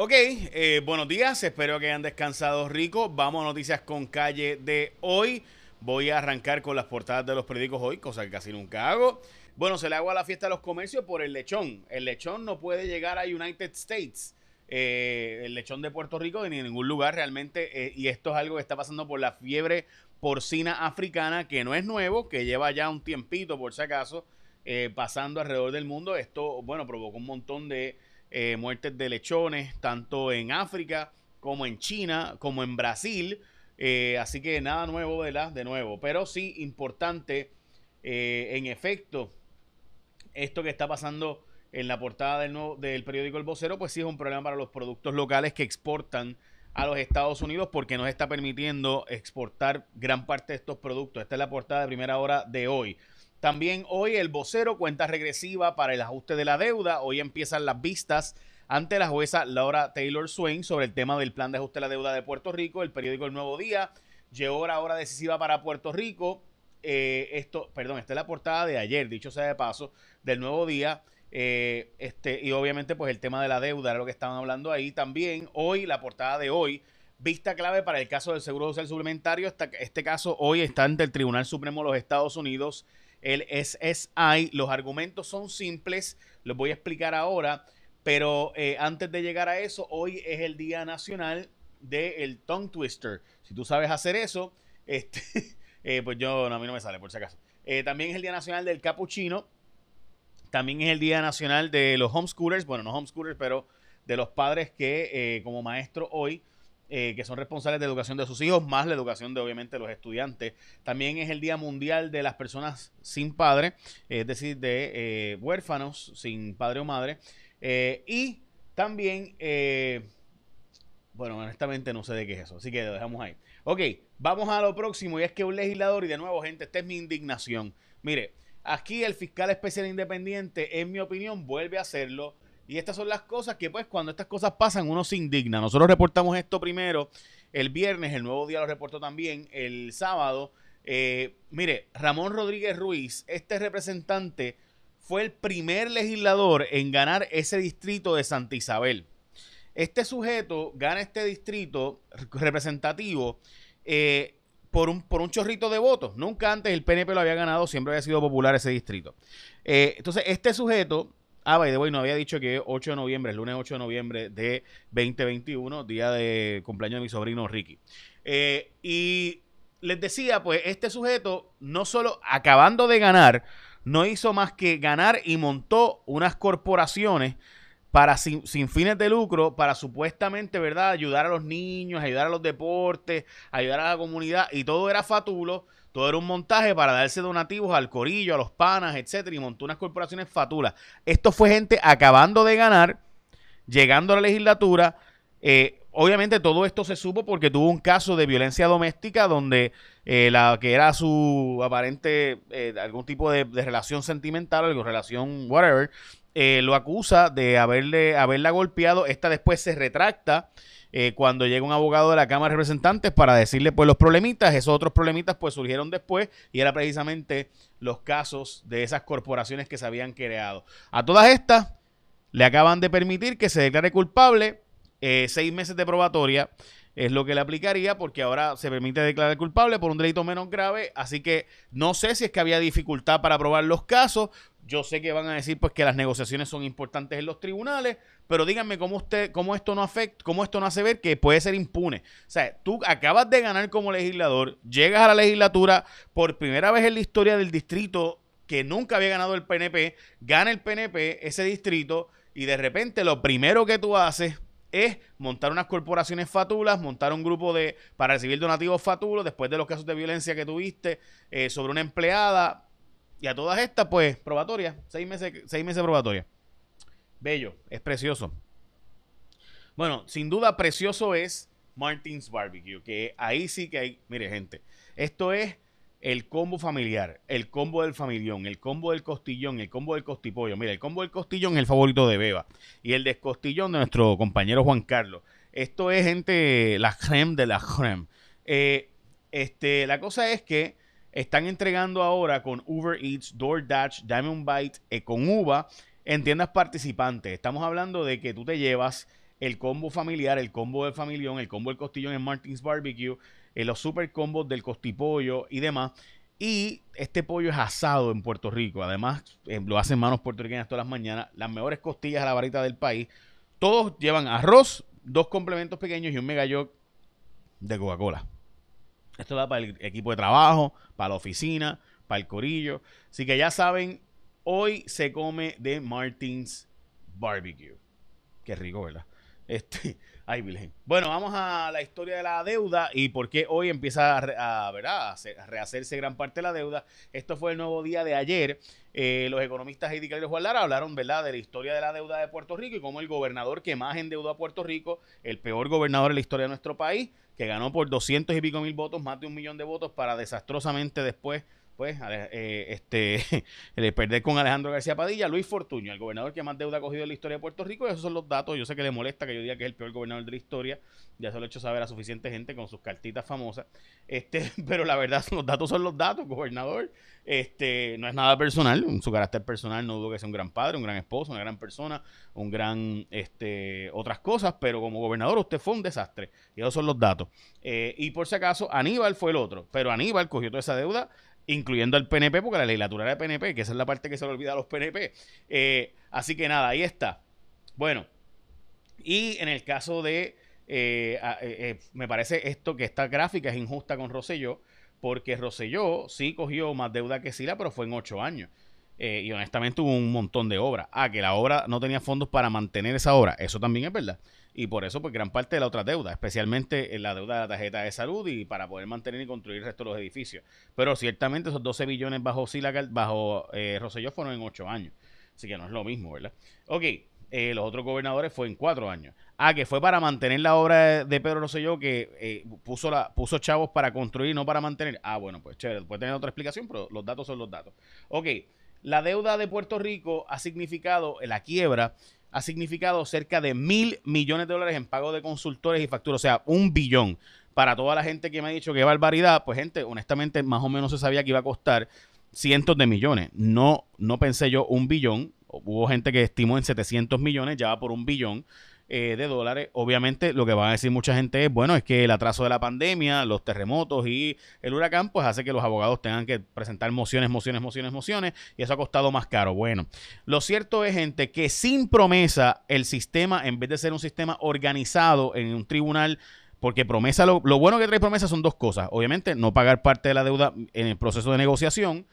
Ok, eh, buenos días, espero que hayan descansado rico. Vamos a noticias con calle de hoy. Voy a arrancar con las portadas de los periódicos hoy, cosa que casi nunca hago. Bueno, se le hago a la fiesta de los comercios por el lechón. El lechón no puede llegar a United States. Eh, el lechón de Puerto Rico ni en ningún lugar realmente. Eh, y esto es algo que está pasando por la fiebre porcina africana, que no es nuevo, que lleva ya un tiempito, por si acaso, pasando alrededor del mundo. Esto, bueno, provocó un montón de eh, muertes de lechones, tanto en África como en China, como en Brasil. Eh, así que nada nuevo, ¿verdad? De nuevo. Pero sí importante, eh, en efecto, esto que está pasando en la portada del, del periódico El Vocero, pues sí es un problema para los productos locales que exportan a los Estados Unidos porque nos está permitiendo exportar gran parte de estos productos. Esta es la portada de primera hora de hoy. También hoy el vocero cuenta regresiva para el ajuste de la deuda. Hoy empiezan las vistas ante la jueza Laura Taylor Swain sobre el tema del plan de ajuste de la deuda de Puerto Rico. El periódico El Nuevo Día llegó la hora decisiva para Puerto Rico. Eh, esto, perdón, esta es la portada de ayer, dicho sea de paso, del Nuevo Día. Eh, este, y obviamente, pues el tema de la deuda era lo que estaban hablando ahí. También hoy, la portada de hoy, vista clave para el caso del Seguro Social Suplementario. este caso hoy está ante el Tribunal Supremo de los Estados Unidos el SSI. Los argumentos son simples, los voy a explicar ahora, pero eh, antes de llegar a eso, hoy es el Día Nacional del Tongue Twister. Si tú sabes hacer eso, este, eh, pues yo, a mí no me sale por si acaso. Eh, también es el Día Nacional del Capuchino. También es el Día Nacional de los homeschoolers, bueno, no homeschoolers, pero de los padres que como maestro hoy eh, que son responsables de educación de sus hijos, más la educación de obviamente los estudiantes. También es el Día Mundial de las Personas sin Padre, es decir, de eh, huérfanos sin padre o madre. Eh, y también, bueno, honestamente no sé de qué es eso, así que lo dejamos ahí. Ok, vamos a lo próximo y es que un legislador, y de nuevo gente, esta es mi indignación. Mire, aquí el fiscal especial independiente, en mi opinión, vuelve a hacerlo y estas son las cosas que, pues, cuando estas cosas pasan, uno se indigna. Nosotros reportamos esto primero el viernes, el nuevo día lo reportó también el sábado. Eh, mire, Ramón Rodríguez Ruiz, este representante, fue el primer legislador en ganar ese distrito de Santa Isabel. Este sujeto gana este distrito representativo eh, por, un, por un chorrito de votos. Nunca antes el PNP lo había ganado, siempre había sido popular ese distrito. Eh, entonces, este sujeto Ah, by the way, no había dicho que 8 de noviembre, el lunes 8 de noviembre de 2021, día de cumpleaños de mi sobrino Ricky. Eh, y les decía, pues este sujeto, no solo acabando de ganar, no hizo más que ganar y montó unas corporaciones para sin, sin, fines de lucro, para supuestamente, ¿verdad?, ayudar a los niños, ayudar a los deportes, ayudar a la comunidad, y todo era fatulo todo era un montaje para darse donativos al corillo, a los panas, etcétera, y montó unas corporaciones fatulas. Esto fue gente acabando de ganar, llegando a la legislatura. Eh, obviamente todo esto se supo porque tuvo un caso de violencia doméstica donde eh, la que era su aparente eh, algún tipo de, relación sentimental o relación whatever lo acusa de haberle haberla golpeado esta después se retracta eh, cuando llega un abogado de la Cámara de Representantes para decirle pues los problemitas, esos otros problemitas pues surgieron después y era precisamente los casos de esas corporaciones que se habían creado. A todas estas le acaban de permitir que se declare culpable eh, seis meses de probatoria es lo que le aplicaría porque ahora se permite declarar culpable por un delito menos grave, así que no sé si es que había dificultad para probar los casos, yo sé que van a decir pues que las negociaciones son importantes en los tribunales, pero díganme cómo usted, cómo esto no afecta, cómo esto no hace ver que puede ser impune. O sea, tú acabas de ganar como legislador, llegas a la legislatura por primera vez en la historia del distrito que nunca había ganado el PNP, gana el PNP ese distrito y de repente lo primero que tú haces es montar unas corporaciones fatulas, montar un grupo de para recibir donativos fatulos después de los casos de violencia que tuviste eh, sobre una empleada y a todas estas, pues, probatoria. Seis meses, seis meses probatoria. Bello, es precioso. Bueno, sin duda precioso es Martins Barbecue, que ahí sí que hay, mire gente, esto es el combo familiar, el combo del familión, el combo del costillón, el combo del costipollo. Mira, el combo del costillón es el favorito de Beba y el descostillón de nuestro compañero Juan Carlos. Esto es gente, la creme de la creme. Eh, este, la cosa es que están entregando ahora con Uber Eats, DoorDash, Diamond Bite, eh, con Uva en tiendas participantes. Estamos hablando de que tú te llevas el combo familiar, el combo del familión, el combo del costillón en Martins Barbecue, eh, los super combos del costipollo y demás. Y este pollo es asado en Puerto Rico. Además, eh, lo hacen manos puertorriqueñas todas las mañanas. Las mejores costillas a la varita del país. Todos llevan arroz, dos complementos pequeños y un mega de Coca-Cola. Esto da para el equipo de trabajo, para la oficina, para el corillo. Así que ya saben, hoy se come de Martins Barbecue. Qué rico, ¿verdad? Este, ay, Virgen. Bueno, vamos a la historia de la deuda y por qué hoy empieza a, ¿verdad? a, rehacerse gran parte de la deuda. Esto fue el nuevo día de ayer. Eh, los economistas Heidi Calero Juan hablaron ¿verdad? de la historia de la deuda de Puerto Rico y cómo el gobernador que más endeudó a Puerto Rico, el peor gobernador en la historia de nuestro país, que ganó por 200 y pico mil votos, más de un millón de votos, para desastrosamente después pues, eh, este, el perder con Alejandro García Padilla, Luis Fortuño, el gobernador que más deuda ha cogido en la historia de Puerto Rico, y esos son los datos. Yo sé que le molesta que yo diga que es el peor gobernador de la historia, ya se lo he hecho saber a suficiente gente con sus cartitas famosas, este, pero la verdad, los datos son los datos, gobernador. Este, no es nada personal, su carácter personal no dudo que sea un gran padre, un gran esposo, una gran persona, un gran, este, otras cosas, pero como gobernador usted fue un desastre, y esos son los datos. Eh, y por si acaso, Aníbal fue el otro, pero Aníbal cogió toda esa deuda incluyendo al PNP, porque la legislatura era de PNP, que esa es la parte que se le olvida a los PNP. Eh, así que nada, ahí está. Bueno, y en el caso de, eh, eh, me parece esto que esta gráfica es injusta con Rosselló, porque Rosselló sí cogió más deuda que Sila, pero fue en ocho años. y honestamente hubo un montón de obras. Ah, que la obra no tenía fondos para mantener esa obra. Eso también es verdad y por eso pues gran parte de la otra deuda, especialmente en la deuda de la tarjeta de salud y para poder mantener y construir el resto de los edificios. Pero ciertamente esos 12 billones bajo Silacal, bajo eh, Rosselló fueron en 8 años. Así que no es lo mismo, ¿verdad? Ok, eh, los otros gobernadores fue en 4 años. Ah, que fue para mantener la obra de Pedro Rosselló que eh, puso, la, puso chavos para construir, no para mantener. Ah, bueno, pues chévere, puede tener otra explicación, pero los datos son los datos. Ok, la deuda de Puerto Rico ha significado la quiebra ha significado cerca de mil millones de dólares en pago de consultores y facturas, o sea, un billón. Para toda la gente que me ha dicho que barbaridad, pues gente, honestamente, más o menos se sabía que iba a costar cientos de millones. No, no pensé yo un billón. Hubo gente que estimó en 700 millones, ya va por un billón. Eh, de dólares. Obviamente lo que va a decir mucha gente es, bueno, es que el atraso de la pandemia, los terremotos y el huracán, pues hace que los abogados tengan que presentar mociones, mociones, mociones, mociones, y eso ha costado más caro. Bueno, lo cierto es, gente, que sin promesa el sistema, en vez de ser un sistema organizado en un tribunal, porque promesa, lo, lo bueno que trae promesa son dos cosas. Obviamente, no pagar parte de la deuda en el proceso de negociación,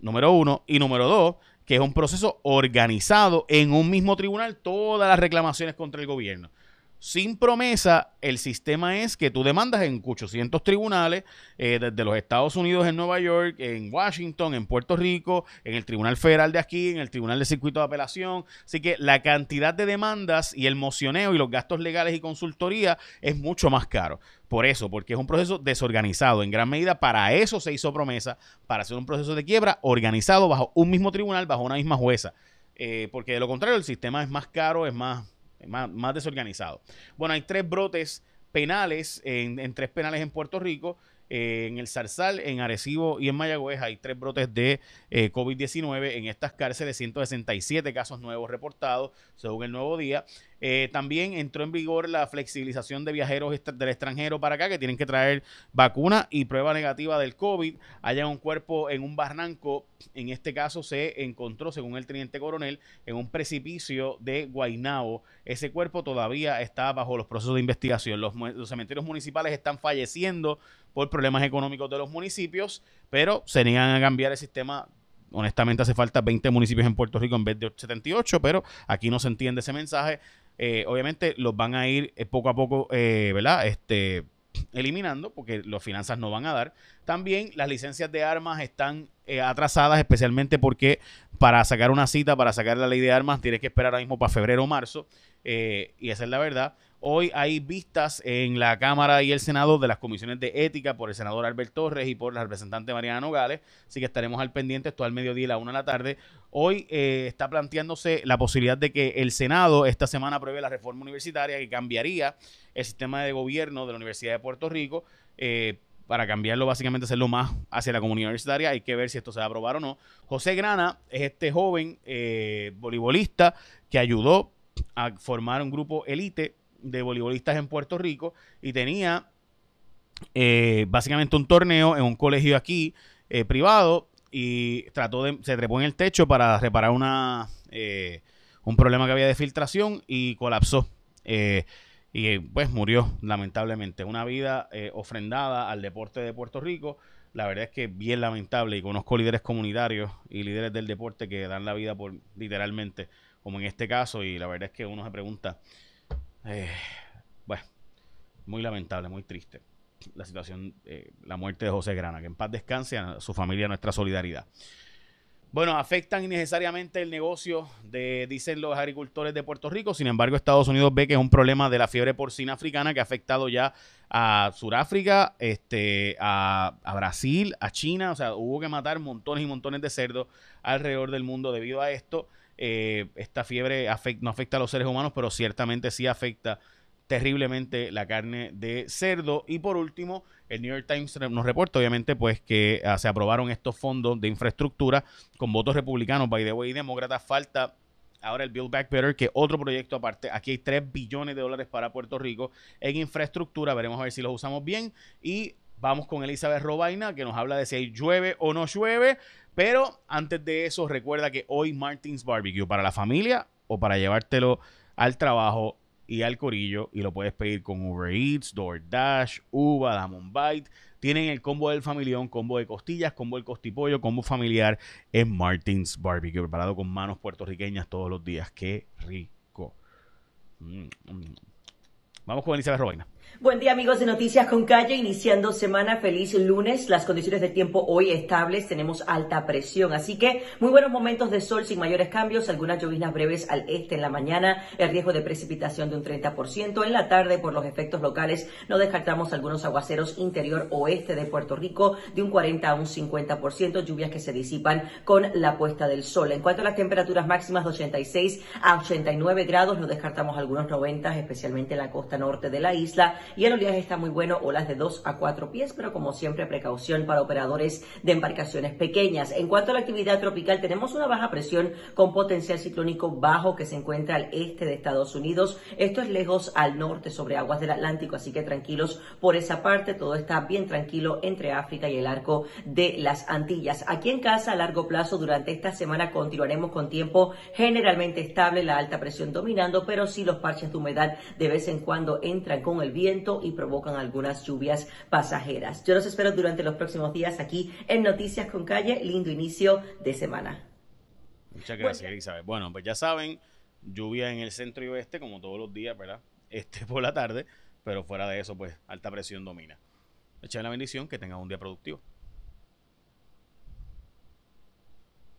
número uno, y número dos, que es un proceso organizado en un mismo tribunal, todas las reclamaciones contra el gobierno. Sin promesa, el sistema es que tú demandas en 800 tribunales, eh, desde los Estados Unidos, en Nueva York, en Washington, en Puerto Rico, en el Tribunal Federal de aquí, en el Tribunal de Circuito de Apelación. Así que la cantidad de demandas y el mocioneo y los gastos legales y consultoría es mucho más caro. Por eso, porque es un proceso desorganizado. En gran medida, para eso se hizo promesa, para hacer un proceso de quiebra organizado bajo un mismo tribunal, bajo una misma jueza. Eh, porque de lo contrario, el sistema es más caro, es más más, desorganizado. Bueno, hay tres brotes penales en, tres penales en Puerto Rico eh, en el Zarzal, en Arecibo y en Mayagüez hay tres brotes de eh, COVID-19. En estas cárceles, 167 casos nuevos reportados, según el nuevo día. Eh, también entró en vigor la flexibilización de viajeros del extranjero para acá que tienen que traer vacuna y prueba negativa del COVID. Haya un cuerpo en un barranco, en este caso se encontró, según el teniente coronel, en un precipicio de Guainao. Ese cuerpo todavía está bajo los procesos de investigación. Los, los cementerios municipales están falleciendo por problemas económicos de los municipios, pero se niegan a cambiar el sistema honestamente hace falta 20 municipios en Puerto Rico en vez de 78, pero aquí no se entiende ese mensaje. Eh, obviamente los van a ir eh, poco a poco, eh, ¿verdad? Este, eliminando porque las finanzas no van a dar. También las licencias de armas están atrasadas, especialmente porque para sacar una cita, para sacar la ley de armas, tienes que esperar ahora mismo para febrero o marzo. y esa es la verdad. Hoy hay vistas en la Cámara y el Senado de las comisiones de ética por el senador Albert Torres y por la representante Mariana Nogales, así que estaremos al pendiente, esto al mediodía y la una de la tarde. Hoy eh, está planteándose la posibilidad de que el Senado esta semana apruebe la reforma universitaria que cambiaría el sistema de gobierno de la Universidad de Puerto Rico. Eh, para cambiarlo, básicamente hacerlo más hacia la comunidad universitaria. Hay que ver si esto se va a aprobar o no. José Grana es este joven eh, voleibolista que ayudó a formar un grupo elite de voleibolistas en Puerto Rico y tenía eh, básicamente un torneo en un colegio aquí eh, privado y trató de, se trepó en el techo para reparar una, eh, un problema que había de filtración y colapsó. Y pues murió, lamentablemente. Una vida ofrendada al deporte de Puerto Rico. La verdad es que bien lamentable y conozco líderes comunitarios y líderes del deporte que dan la vida por literalmente, como en este caso, y la verdad es que uno se pregunta, bueno, muy lamentable, muy triste la situación, eh, la muerte de José Grana. Que en paz descanse a su familia, nuestra solidaridad. Bueno, afectan innecesariamente el negocio de, dicen los agricultores de Puerto Rico. Sin embargo, Estados Unidos ve que es un problema de la fiebre porcina africana que ha afectado ya a Sudáfrica, este, a, Brasil, a China. O sea, hubo que matar montones y montones de cerdos alrededor del mundo debido a esto. Eh, esta fiebre no afecta a los seres humanos, pero ciertamente sí afecta terriblemente la carne de cerdo. Y por último, el New York Times nos reporta, obviamente, pues que ah, se aprobaron estos fondos de infraestructura con votos republicanos, by the way, y demócratas. Falta ahora el Build Back Better, que otro proyecto aparte. Aquí hay 3 billones de dólares para Puerto Rico en infraestructura. Veremos a ver si los usamos bien. Y vamos con Elizabeth Robaina, que nos habla de si llueve o no llueve. Pero antes de eso, recuerda que hoy Martins Barbecue para la familia o para llevártelo al trabajo y al corillo y lo puedes pedir con Uber Eats, DoorDash, Uva, Damon Bite. Tienen el combo del familión, combo de costillas, combo del costipollo, combo familiar en Martins Barbecue, preparado con manos puertorriqueñas todos los días. ¡Qué rico! Mm, mm. Vamos con Elizabeth Robaina. Buen día amigos de Noticias con Calle, iniciando semana, feliz lunes, las condiciones de tiempo hoy estables, tenemos alta presión, así que muy buenos momentos de sol sin mayores cambios, algunas lloviznas breves al este en la mañana, el riesgo de precipitación de un 30%, en la tarde por los efectos locales no descartamos algunos aguaceros interior oeste de Puerto Rico de un 40 a un 50%, lluvias que se disipan con la puesta del sol. En cuanto a las temperaturas máximas de 86 a 89 grados, no descartamos algunos 90, especialmente en la costa norte de la isla, y el oleaje está muy bueno, olas de 2 a 4 pies, pero como siempre precaución para operadores de embarcaciones pequeñas. En cuanto a la actividad tropical, tenemos una baja presión con potencial ciclónico bajo que se encuentra al este de Estados Unidos. Esto es lejos al norte sobre aguas del Atlántico, así que tranquilos por esa parte. Todo está bien tranquilo entre África y el arco de las Antillas. Aquí en casa a largo plazo durante esta semana continuaremos con tiempo generalmente estable, la alta presión dominando, pero sí los parches de humedad de vez en cuando entran con el viento y provocan algunas lluvias pasajeras. Yo los espero durante los próximos días aquí en Noticias con Calle. Lindo inicio de semana. Muchas gracias, Elizabeth. Bueno, pues ya saben, lluvia en el centro y oeste, como todos los días, ¿verdad? Este por la tarde, pero fuera de eso, pues alta presión domina. Echen la bendición, que tengan un día productivo.